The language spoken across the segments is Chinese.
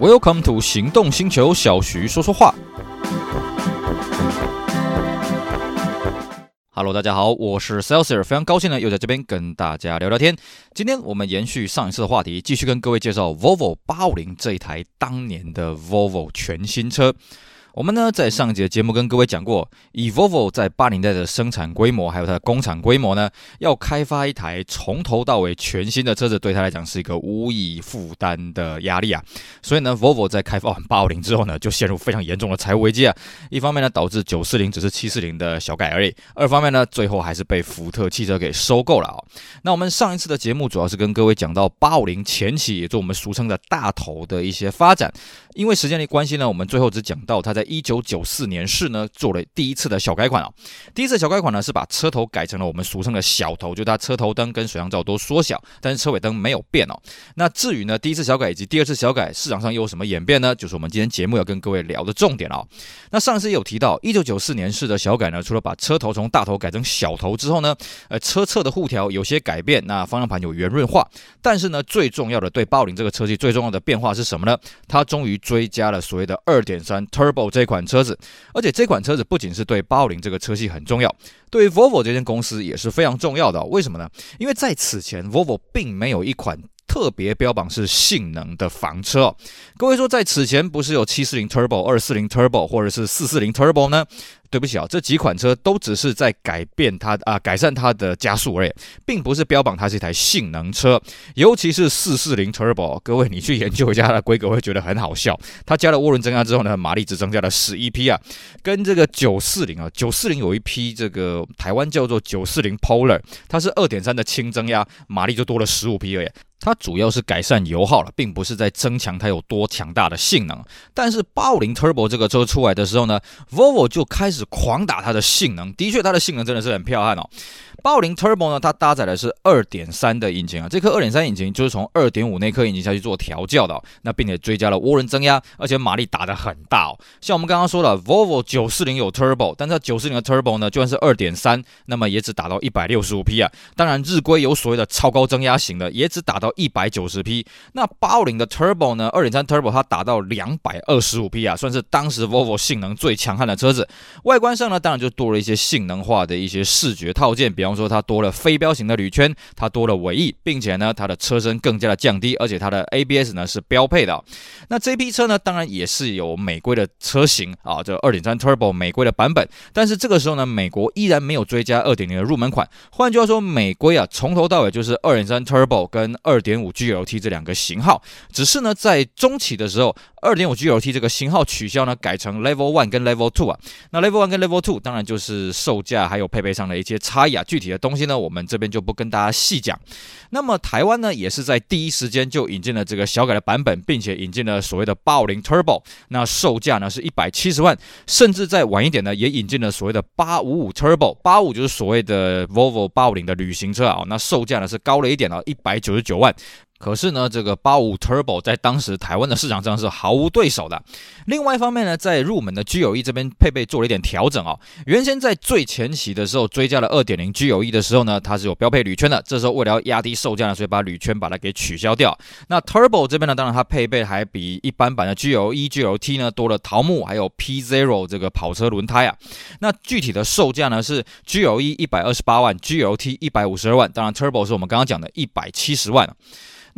Welcome to 行动星球，小徐说说话。Hello，大家好，我是 Celsius，非常高兴呢，又在这边跟大家聊聊天。今天我们延续上一次的话题，继续跟各位介绍 Volvo 850这一台当年的 Volvo 全新车。我们呢，在上一节节目跟各位讲过，以 Volvo 在八零代的生产规模，还有它的工厂规模呢，要开发一台从头到尾全新的车子，对他来讲是一个无以负担的压力啊。所以呢，Volvo 在开发完八五零之后呢，就陷入非常严重的财务危机啊。一方面呢，导致九四零只是七四零的小改而已；二方面呢，最后还是被福特汽车给收购了啊。那我们上一次的节目主要是跟各位讲到八五零前期，也就我们俗称的大头的一些发展。因为时间的关系呢，我们最后只讲到它在一九九四年式呢做了第一次的小改款啊。第一次小改款呢是把车头改成了我们俗称的小头，就它车头灯跟水箱罩都缩小，但是车尾灯没有变哦。那至于呢第一次小改以及第二次小改市场上又有什么演变呢？就是我们今天节目要跟各位聊的重点哦。那上次有提到一九九四年式的小改呢，除了把车头从大头改成小头之后呢，呃，车侧的护条有些改变，那方向盘有圆润化，但是呢最重要的对八五零这个车系最重要的变化是什么呢？它终于。追加了所谓的二点三 Turbo 这款车子，而且这款车子不仅是对八五零这个车系很重要，对于 Volvo 这间公司也是非常重要的。为什么呢？因为在此前，Volvo 并没有一款特别标榜是性能的房车。各位说，在此前不是有七四零 Turbo、二四零 Turbo 或者是四四零 Turbo 呢？对不起啊，这几款车都只是在改变它啊，改善它的加速而已，并不是标榜它是一台性能车。尤其是四四零 Turbo，各位你去研究一下它的规格，会觉得很好笑。它加了涡轮增压之后呢，马力只增加了十一匹啊，跟这个九四零啊，九四零有一匹这个台湾叫做九四零 Polar，它是二点三的轻增压，马力就多了十五匹而已。它主要是改善油耗了，并不是在增强它有多强大的性能。但是八五零 Turbo 这个车出来的时候呢，Volvo 就开始狂打它的性能。的确，它的性能真的是很彪悍哦。八五零 Turbo 呢，它搭载的是二点三的引擎啊，这颗二点三引擎就是从二点五那颗引擎下去做调教的，那并且追加了涡轮增压，而且马力打得很大哦。像我们刚刚说的，Volvo 九四零有 Turbo，但是九四零的 Turbo 呢，就算是二点三，那么也只打到一百六十五匹啊。当然，日规有所谓的超高增压型的，也只打到一百九十匹。那八五零的 Turbo 呢，二点三 Turbo 它打到两百二十五匹啊，算是当时 Volvo 性能最强悍的车子。外观上呢，当然就多了一些性能化的一些视觉套件，比比方说，它多了飞镖型的铝圈，它多了尾翼，并且呢，它的车身更加的降低，而且它的 ABS 呢是标配的。那这批车呢，当然也是有美规的车型啊，这二点三 Turbo 美规的版本。但是这个时候呢，美国依然没有追加二点零的入门款。换句话说，美规啊，从头到尾就是二点三 Turbo 跟二点五 GLT 这两个型号，只是呢，在中期的时候。二点五 GLT 这个型号取消呢，改成 Level One 跟 Level Two 啊。那 Level One 跟 Level Two 当然就是售价还有配备上的一些差异啊。具具体的东西呢，我们这边就不跟大家细讲。那么台湾呢，也是在第一时间就引进了这个小改的版本，并且引进了所谓的850 Turbo。那售价呢是一百七十万，甚至再晚一点呢，也引进了所谓的八五五 Turbo。八五就是所谓的 Volvo 八五零的旅行车啊。那售价呢是高了一点啊，一百九十九万。可是呢，这个855 Turbo 在当时台湾的市场上是毫无对手的。另外一方面呢，在入门的 GLE 这边配备做了一点调整哦。原先在最前期的时候追加了2.0 GLE 的时候呢，它是有标配铝圈的。这时候为了要压低售价呢，所以把铝圈把它给取消掉。那 Turbo 这边呢，当然它配备还比一般版的 GLE、GLT 呢多了桃木，还有 P Zero 这个跑车轮胎啊。那具体的售价呢是 GLE 一百二十八万，GLT 一百五十二万。当然 Turbo 是我们刚刚讲的一百七十万。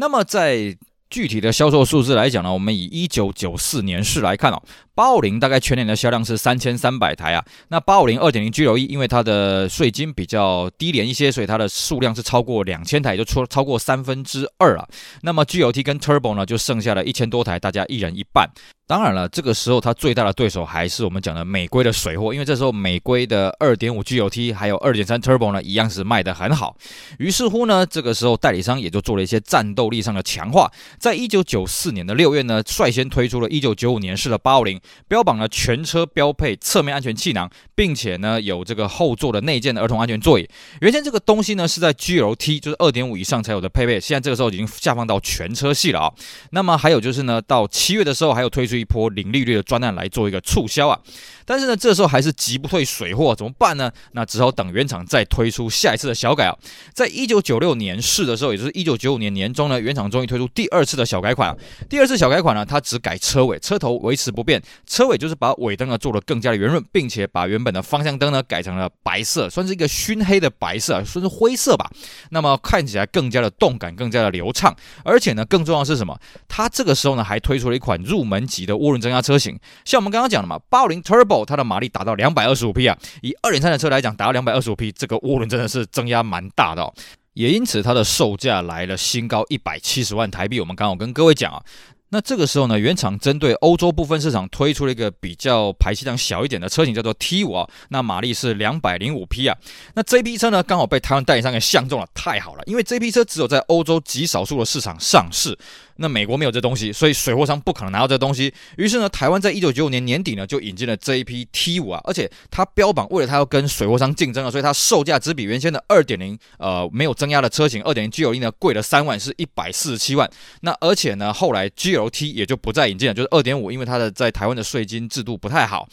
那么在具体的销售数字来讲呢，我们以一九九四年是来看哦，八五零大概全年的销量是三千三百台啊。那八五零二点零 GLE 因为它的税金比较低廉一些，所以它的数量是超过两千台，就超超过三分之二啊。那么 GLT 跟 Turbo 呢，就剩下了一千多台，大家一人一半。当然了，这个时候它最大的对手还是我们讲的美规的水货，因为这时候美规的二点五 GLT 还有二点三 Turbo 呢，一样是卖得很好。于是乎呢，这个时候代理商也就做了一些战斗力上的强化。在一九九四年的六月呢，率先推出了一九九五年式的八五零，标榜了全车标配侧面安全气囊，并且呢有这个后座的内建的儿童安全座椅。原先这个东西呢是在 GLT 就是二点五以上才有的配备，现在这个时候已经下放到全车系了啊。那么还有就是呢，到七月的时候还有推出一波零利率的专案来做一个促销啊。但是呢，这时候还是急不退水货，怎么办呢？那只好等原厂再推出下一次的小改啊。在一九九六年试的时候，也就是一九九五年年中呢，原厂终于推出第二次的小改款。第二次小改款呢，它只改车尾，车头维持不变，车尾就是把尾灯呢做得更加的圆润，并且把原本的方向灯呢改成了白色，算是一个熏黑的白色啊，算是灰色吧。那么看起来更加的动感，更加的流畅。而且呢，更重要的是什么？它这个时候呢还推出了一款入门级的涡轮增压车型，像我们刚刚讲的嘛，八五零 Turbo。它的马力达到两百二十五匹啊，以二点三的车来讲，达到两百二十五匹，这个涡轮真的是增压蛮大的哦，也因此它的售价来了新高一百七十万台币。我们刚好跟各位讲啊。那这个时候呢，原厂针对欧洲部分市场推出了一个比较排气量小一点的车型，叫做 T 五啊，那马力是两百零五匹啊。那这批车呢，刚好被台湾代理商给相中了，太好了，因为这批车只有在欧洲极少数的市场上市。那美国没有这东西，所以水货商不可能拿到这东西。于是呢，台湾在一九九五年年底呢就引进了这一批 T5 啊，而且它标榜为了它要跟水货商竞争啊，所以它售价只比原先的二点零呃没有增压的车型二点零 GLE 呢贵了三万，是一百四十七万。那而且呢，后来 GLT 也就不再引进了，就是二点五，因为它的在台湾的税金制度不太好。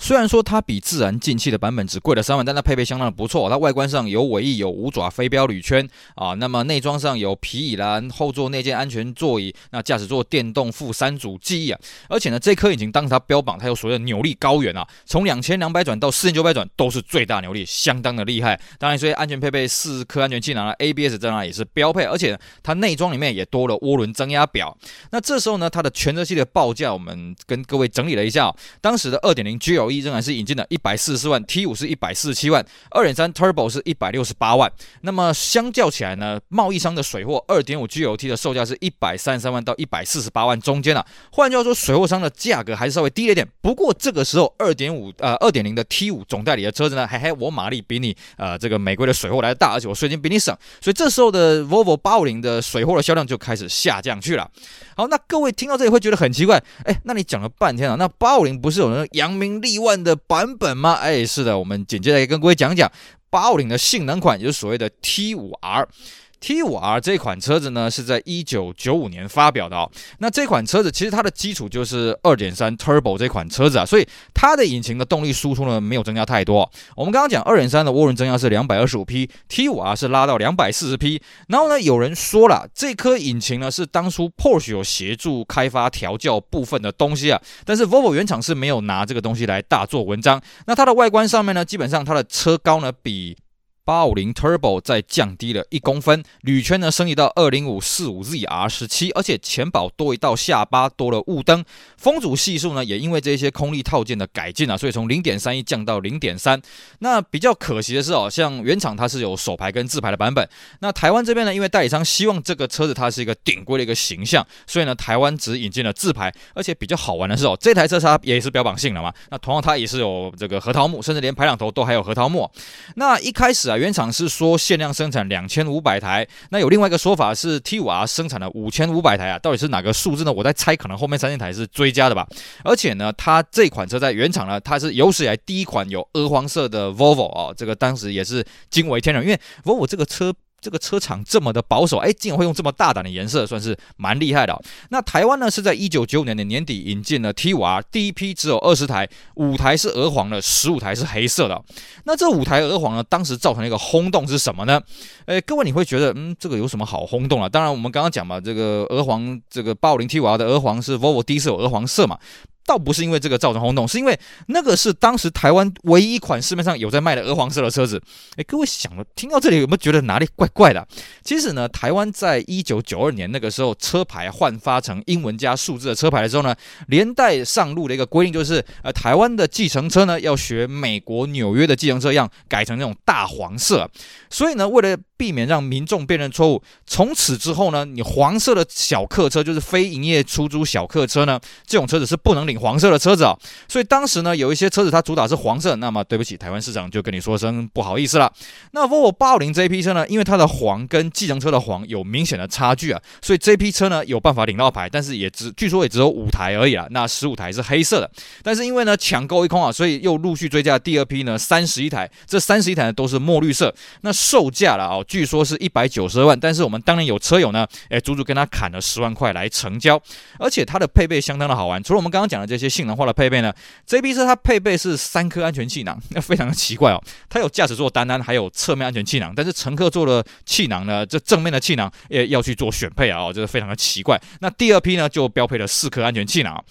虽然说它比自然进气的版本只贵了三万，但它配备相当的不错。它外观上有尾翼，有五爪飞镖铝圈啊。那么内装上有皮椅啦，后座内建安全座椅，那驾驶座电动副三组记忆啊。而且呢，这颗引擎当时它标榜它有所谓的扭力高原啊，从两千两百转到四千九百转都是最大扭力，相当的厉害。当然，所以安全配备四颗安全气囊啊，ABS 这样也是标配。而且它内装里面也多了涡轮增压表。那这时候呢，它的全车系的报价我们跟各位整理了一下，当时的二点零 GLE 仍然是引进的一百四十四万，T 五是一百四十七万，二点三 Turbo 是一百六十八万。那么相较起来呢，贸易商的水货二点五 GLT 的售价是一百三十三万到一百四十八万中间啊。换句话说，水货商的价格还是稍微低了一点。不过这个时候二点五呃二点零的 T 五总代理的车子呢，嘿嘿，我马力比你呃这个美国的水货来的大，而且我税金比你省，所以这时候的 Volvo 八五零的水货的销量就开始下降去了。好，那各位听到这里会觉得很奇怪，哎，那你讲了半天啊，那八五零不是有那扬名立万的版本吗？哎，是的，我们紧接着也跟各位讲讲八五零的性能款，也就是所谓的 T 五 R。T5R 这款车子呢，是在一九九五年发表的哦。那这款车子其实它的基础就是二点三 Turbo 这款车子啊，所以它的引擎的动力输出呢没有增加太多。我们刚刚讲二点三的涡轮增压是两百二十五匹，T5R 是拉到两百四十匹。然后呢，有人说了，这颗引擎呢是当初 Porsche 有协助开发调教部分的东西啊，但是 Volvo 原厂是没有拿这个东西来大做文章。那它的外观上面呢，基本上它的车高呢比。八五零 Turbo 再降低了一公分，铝圈呢升级到二零五四五 ZR 十七，而且前保多一道下巴，多了雾灯，风阻系数呢也因为这些空力套件的改进啊，所以从零点三一降到零点三。那比较可惜的是哦，像原厂它是有手排跟自排的版本，那台湾这边呢，因为代理商希望这个车子它是一个顶规的一个形象，所以呢台湾只引进了自排，而且比较好玩的是哦，这台车它也是标榜性能嘛，那同样它也是有这个核桃木，甚至连排挡头都还有核桃木。那一开始啊。原厂是说限量生产两千五百台，那有另外一个说法是 T 五 R 生产了五千五百台啊，到底是哪个数字呢？我在猜，可能后面三千台是追加的吧。而且呢，它这款车在原厂呢，它是有史以来第一款有鹅黄色的 Volvo 哦，这个当时也是惊为天人，因为 Volvo 这个车。这个车厂这么的保守，哎，竟然会用这么大胆的颜色，算是蛮厉害的。那台湾呢，是在一九九五年的年底引进了 T5R，第一批只有二十台，五台是鹅黄的，十五台是黑色的。那这五台鹅黄呢，当时造成了一个轰动是什么呢？哎，各位你会觉得，嗯，这个有什么好轰动啊？当然，我们刚刚讲嘛，这个鹅黄，这个八五零 T5R 的鹅黄是 Volvo 第一次有鹅黄色嘛。倒不是因为这个造成轰动，是因为那个是当时台湾唯一一款市面上有在卖的鹅黄色的车子。诶，各位想了，听到这里有没有觉得哪里怪怪的？其实呢，台湾在一九九二年那个时候车牌换发成英文加数字的车牌的时候呢，连带上路的一个规定就是，呃，台湾的计程车呢要学美国纽约的计程车一样，改成那种大黄色。所以呢，为了避免让民众辨认错误。从此之后呢，你黄色的小客车就是非营业出租小客车呢，这种车子是不能领黄色的车子啊。所以当时呢，有一些车子它主打是黄色，那么对不起，台湾市场就跟你说声不好意思了。那 Volvo 850这一批车呢，因为它的黄跟计程车的黄有明显的差距啊，所以这批车呢有办法领到牌，但是也只据说也只有五台而已啊。那十五台是黑色的，但是因为呢抢购一空啊，所以又陆续追加第二批呢三十一台，这三十一台呢都是墨绿色。那售价了啊，据说是一百九十万，但是我们当年有车友呢，哎，足足跟他砍了十万块来成交，而且它的配备相当的好玩。除了我们刚刚讲的这些性能化的配备呢，这批车它配备是三颗安全气囊，那 非常的奇怪哦。它有驾驶座单安，还有侧面安全气囊，但是乘客座的气囊呢，这正面的气囊也要去做选配啊，哦，这个非常的奇怪。那第二批呢，就标配了四颗安全气囊。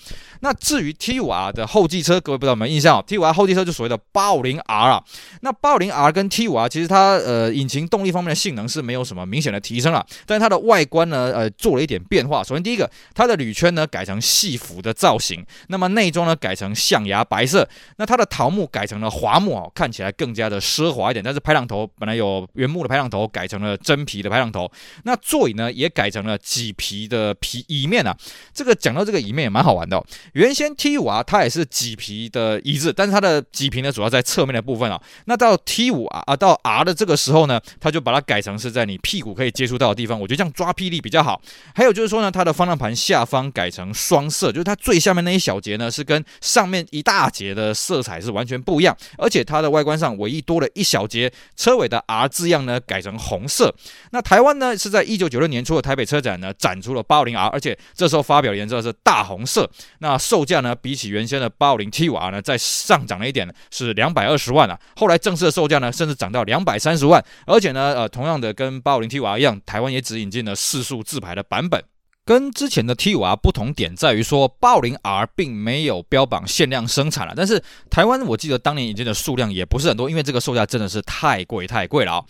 那至于 T5R 的后继车，各位不知道有没有印象？T5R 后继车就所谓的 850R 啊。那 850R 跟 T5R 其实它呃引擎动力方面的性能是没有什么明显的提升了，但是它的外观呢呃做了一点变化。首先第一个，它的铝圈呢改成细幅的造型，那么内装呢改成象牙白色，那它的桃木改成了樺木哦，看起来更加的奢华一点。但是排挡头本来有原木的排挡头，改成了真皮的排挡头。那座椅呢也改成了麂皮的皮椅面啊。这个讲到这个椅面也蛮好玩的哦。原先 T5 啊，它也是麂皮的椅子，但是它的麂皮呢，主要在侧面的部分啊。那到 T5 啊啊到 R 的这个时候呢，它就把它它改成是在你屁股可以接触到的地方，我觉得这样抓屁力比较好。还有就是说呢，它的方向盘下方改成双色，就是它最下面那一小节呢，是跟上面一大节的色彩是完全不一样。而且它的外观上唯一多了一小节车尾的 R 字样呢，改成红色。那台湾呢是在一九九六年初的台北车展呢展出了 850R，而且这时候发表颜色是大红色。那售价呢，比起原先的八五零 T5R 呢，再上涨了一点，是两百二十万啊。后来正式的售价呢，甚至涨到两百三十万。而且呢，呃，同样的跟八五零 T5R 一样，台湾也只引进了四速自排的版本。跟之前的 T5R 不同点在于说，八五零 R 并没有标榜限量生产了。但是台湾我记得当年引进的数量也不是很多，因为这个售价真的是太贵太贵了啊。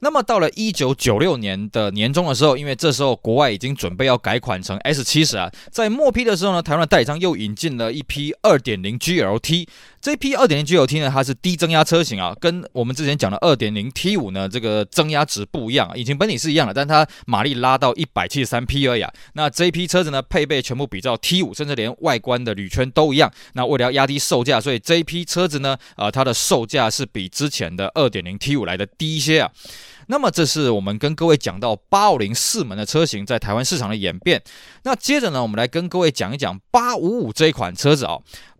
那么到了一九九六年的年中的时候，因为这时候国外已经准备要改款成 S 七十啊，在末批的时候呢，台湾的代理商又引进了一批二点零 GLT。这批二点零 GLT 呢，它是低增压车型啊，跟我们之前讲的二点零 T 五呢，这个增压值不一样啊。引擎本体是一样的，但它马力拉到一百七十三匹而已啊。那这一批车子呢，配备全部比照 T 五，甚至连外观的铝圈都一样。那为了要压低售价，所以这一批车子呢，呃，它的售价是比之前的二点零 T 五来的低一些啊。那么这是我们跟各位讲到八五零四门的车型在台湾市场的演变。那接着呢，我们来跟各位讲一讲八五五这一款车子啊。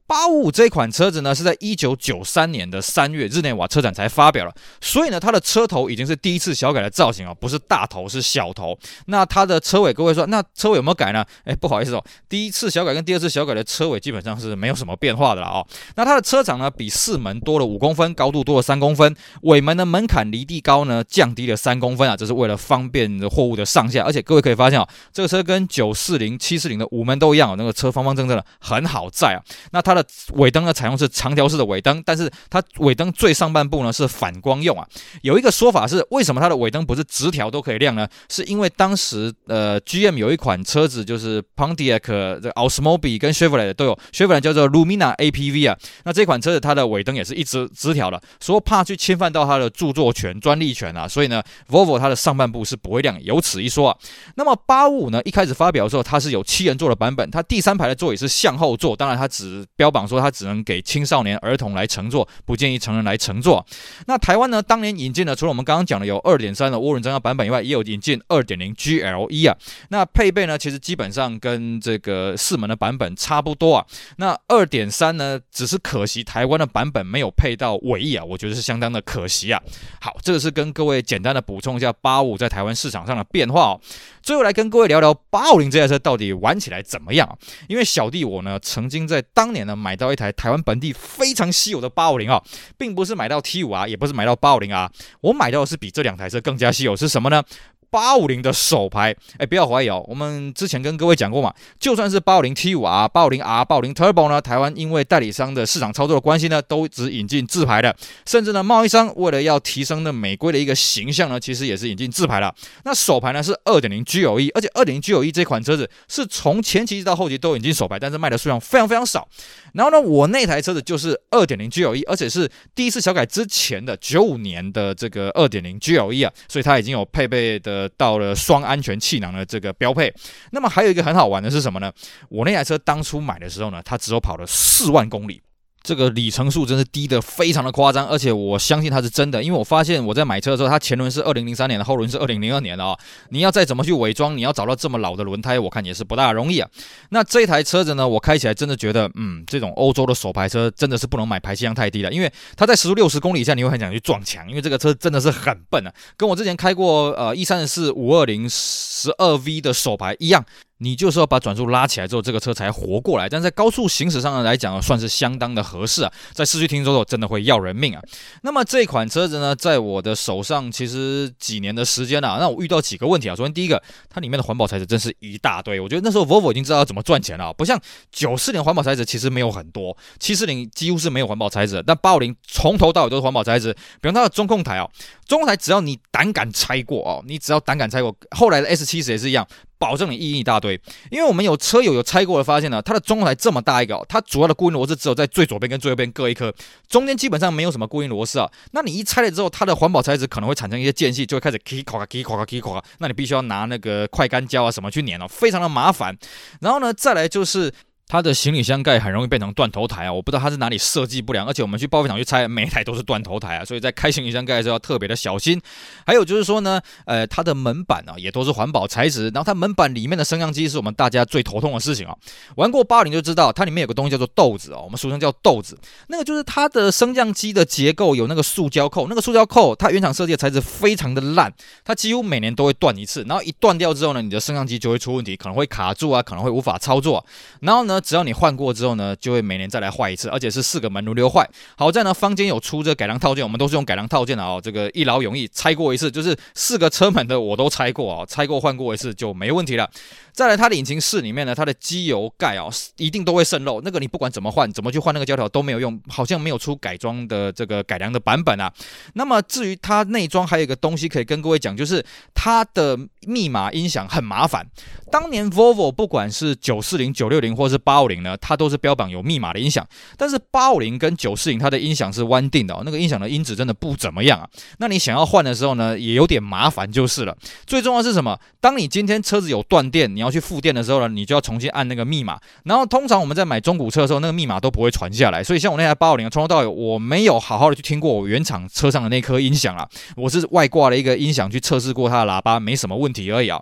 八五五这款车子呢，是在一九九三年的三月日内瓦车展才发表了，所以呢，它的车头已经是第一次小改的造型啊，不是大头是小头。那它的车尾，各位说，那车尾有没有改呢？哎，不好意思哦，第一次小改跟第二次小改的车尾基本上是没有什么变化的了啊。那它的车长呢，比四门多了五公分，高度多了三公分，尾门的门槛离地高呢降低了三公分啊，这是为了方便货物的上下。而且各位可以发现哦，这个车跟九四零、七四零的五门都一样哦，那个车方方正正的，很好载啊。那它的尾灯呢，采用是长条式的尾灯，但是它尾灯最上半部呢是反光用啊。有一个说法是，为什么它的尾灯不是直条都可以亮呢？是因为当时呃，GM 有一款车子就是 Pontiac 的 Oldsmobile 跟 Chevrolet 都有，Chevrolet 叫做 Lumina APV 啊。那这款车子它的尾灯也是一直直条的，说怕去侵犯到它的著作权、专利权啊，所以呢，Volvo 它的上半部是不会亮，有此一说啊。那么八五五呢，一开始发表的时候，它是有七人座的版本，它第三排的座椅是向后座，当然它只标榜说它。它只能给青少年儿童来乘坐，不建议成人来乘坐。那台湾呢，当年引进的，除了我们刚刚讲的有二点三的涡轮增压版本以外，也有引进二点零 GLE 啊。那配备呢，其实基本上跟这个四门的版本差不多啊。那二点三呢，只是可惜台湾的版本没有配到尾翼啊，我觉得是相当的可惜啊。好，这个是跟各位简单的补充一下八五在台湾市场上的变化哦。最后来跟各位聊聊八五零这台车到底玩起来怎么样？因为小弟我呢，曾经在当年呢买到一台台湾本地非常稀有的八五零啊，并不是买到 T 五啊，也不是买到八五零啊，我买到的是比这两台车更加稀有，是什么呢？八五零的手排，哎，不要怀疑哦，我们之前跟各位讲过嘛，就算是八五零 T 五 R、八五零 R、八五零 Turbo 呢，台湾因为代理商的市场操作的关系呢，都只引进自排的，甚至呢，贸易商为了要提升那美规的一个形象呢，其实也是引进自排了。那手排呢是二点零 GLE，而且二点零 GLE 这款车子是从前期到后期都引进手排，但是卖的数量非常非常少。然后呢，我那台车子就是二点零 GLE，而且是第一次小改之前的九五年的这个二点零 GLE 啊，所以它已经有配备的呃到了双安全气囊的这个标配。那么还有一个很好玩的是什么呢？我那台车当初买的时候呢，它只有跑了四万公里。这个里程数真是低得非常的夸张，而且我相信它是真的，因为我发现我在买车的时候，它前轮是二零零三年的，后轮是二零零二年的啊、你要再怎么去伪装，你要找到这么老的轮胎，我看也是不大容易啊。那这台车子呢，我开起来真的觉得，嗯，这种欧洲的手牌车真的是不能买，排气量太低了，因为它在时速六十公里以下，你会很想去撞墙，因为这个车真的是很笨啊，跟我之前开过呃 E 三十四五二零十二 V 的手牌一样。你就是要把转速拉起来之后，这个车才活过来。但在高速行驶上来讲，算是相当的合适啊。在市区停车的时候，真的会要人命啊。那么这款车子呢，在我的手上其实几年的时间啊。那我遇到几个问题啊。首先第一个，它里面的环保材质真是一大堆。我觉得那时候 Volvo 已经知道要怎么赚钱了，不像九四年环保材质其实没有很多，七四零几乎是没有环保材质，但八五零从头到尾都是环保材质。比方它的中控台啊，中控台只要你胆敢拆过哦，你只要胆敢拆过，后来的 S 七十也是一样。保证你意义一大堆，因为我们有车友有拆过的发现呢，它的中控台这么大一个，它主要的固定螺丝只有在最左边跟最右边各一颗，中间基本上没有什么固定螺丝啊。那你一拆了之后，它的环保材质可能会产生一些间隙，就会开始咔咔咔咔咔咔咔，那你必须要拿那个快干胶啊什么去粘哦，非常的麻烦。然后呢，再来就是。它的行李箱盖很容易变成断头台啊！我不知道它是哪里设计不良，而且我们去报废厂去拆，每一台都是断头台啊！所以在开行李箱盖的时候要特别的小心。还有就是说呢，呃，它的门板啊也都是环保材质，然后它门板里面的升降机是我们大家最头痛的事情啊！玩过八零就知道，它里面有个东西叫做豆子啊，我们俗称叫豆子，那个就是它的升降机的结构有那个塑胶扣，那个塑胶扣它原厂设计的材质非常的烂，它几乎每年都会断一次，然后一断掉之后呢，你的升降机就会出问题，可能会卡住啊，可能会无法操作，然后呢，只要你换过。之后呢，就会每年再来换一次，而且是四个门轮流换。好在呢，坊间有出这改良套件，我们都是用改良套件的哦。这个一劳永逸，拆过一次就是四个车门的我都拆过哦，拆过换过一次就没问题了。再来，它的引擎室里面呢，它的机油盖哦，一定都会渗漏。那个你不管怎么换，怎么去换那个胶条都没有用，好像没有出改装的这个改良的版本啊。那么至于它内装，还有一个东西可以跟各位讲，就是它的密码音响很麻烦。当年 Volvo 不管是九四零、九六零或是八五零呢，它都是标榜有密码的音响。但是八五零跟九四零它的音响是弯定的哦，那个音响的音质真的不怎么样啊。那你想要换的时候呢，也有点麻烦就是了。最重要是什么？当你今天车子有断电，你要。去复电的时候呢，你就要重新按那个密码。然后通常我们在买中古车的时候，那个密码都不会传下来。所以像我那台八五零，从头到尾我没有好好的去听过我原厂车上的那颗音响啊。我是外挂了一个音响去测试过它的喇叭，没什么问题而已啊。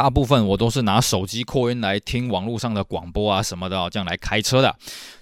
大部分我都是拿手机扩音来听网络上的广播啊什么的，这样来开车的。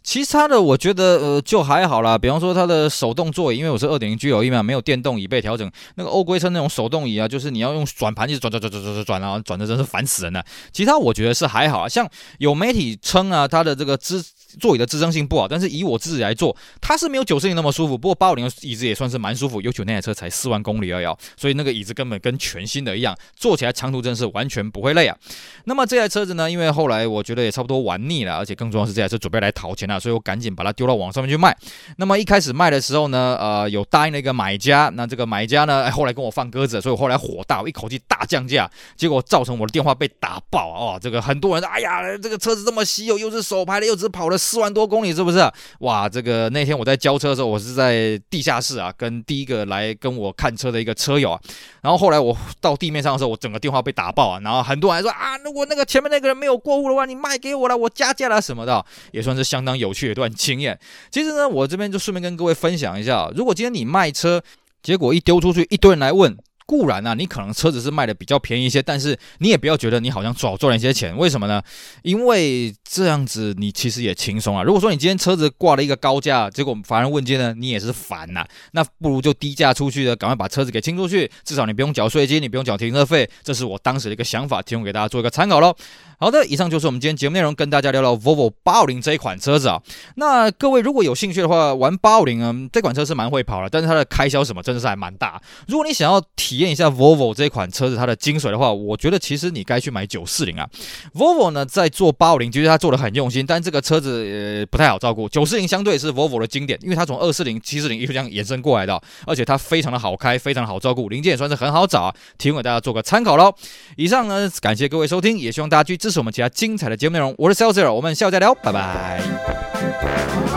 其他的我觉得呃就还好啦，比方说它的手动座椅，因为我是二点零 G 有一嘛，没有电动椅背调整。那个欧规车那种手动椅啊，就是你要用转盘一直转转转转转转转啊，转的真是烦死人了。其他我觉得是还好啊，像有媒体称啊，它的这个支座椅的支撑性不好，但是以我自己来坐，它是没有九四零那么舒服。不过八五零的椅子也算是蛮舒服，尤其那台车才四万公里而已，所以那个椅子根本跟全新的一样，坐起来长途真是完全不会累啊。那么这台车子呢，因为后来我觉得也差不多玩腻了，而且更重要是这台车准备来淘钱了，所以我赶紧把它丢到网上面去卖。那么一开始卖的时候呢，呃，有答应了一个买家，那这个买家呢，后来跟我放鸽子，所以我后来火大，我一口气大降价，结果造成我的电话被打爆啊！哦，这个很多人，哎呀，这个车子这么稀有，又是手排的，又只跑了了四万多公里，是不是？哇，这个那天我在交车的时候，我是在地下室啊，跟第一个来跟我看车的一个车友啊，然后后来我到地面上的时候，我整个电话被打爆啊，然后很多人还说啊，如果那个前面那个人没有过户的话，你卖给我了，我加价了什么的，也算是相当有趣的一段经验。其实呢，我这边就顺便跟各位分享一下，如果今天你卖车，结果一丢出去，一堆人来问。固然啊，你可能车子是卖的比较便宜一些，但是你也不要觉得你好像少赚了一些钱。为什么呢？因为这样子你其实也轻松啊。如果说你今天车子挂了一个高价，结果乏人问津呢，你也是烦呐。那不如就低价出去的，赶快把车子给清出去，至少你不用缴税金，你不用缴停车费。这是我当时的一个想法，提供给大家做一个参考喽。好的，以上就是我们今天节目内容，跟大家聊聊 Volvo 850这一款车子啊。那各位如果有兴趣的话，玩850啊，这款车是蛮会跑的，但是它的开销什么真的是还蛮大。如果你想要提体验一下 Volvo 这款车子它的精髓的话，我觉得其实你该去买九四零啊。Volvo 呢在做八五零，其实它做的很用心，但这个车子呃不太好照顾。九四零相对是 Volvo 的经典，因为它从二四零、七四零一路这样延伸过来的，而且它非常的好开，非常好照顾，零件也算是很好找啊，提供给大家做个参考喽。以上呢，感谢各位收听，也希望大家去支持我们其他精彩的节目内容。我是 Celsius，我们下午再聊，拜拜。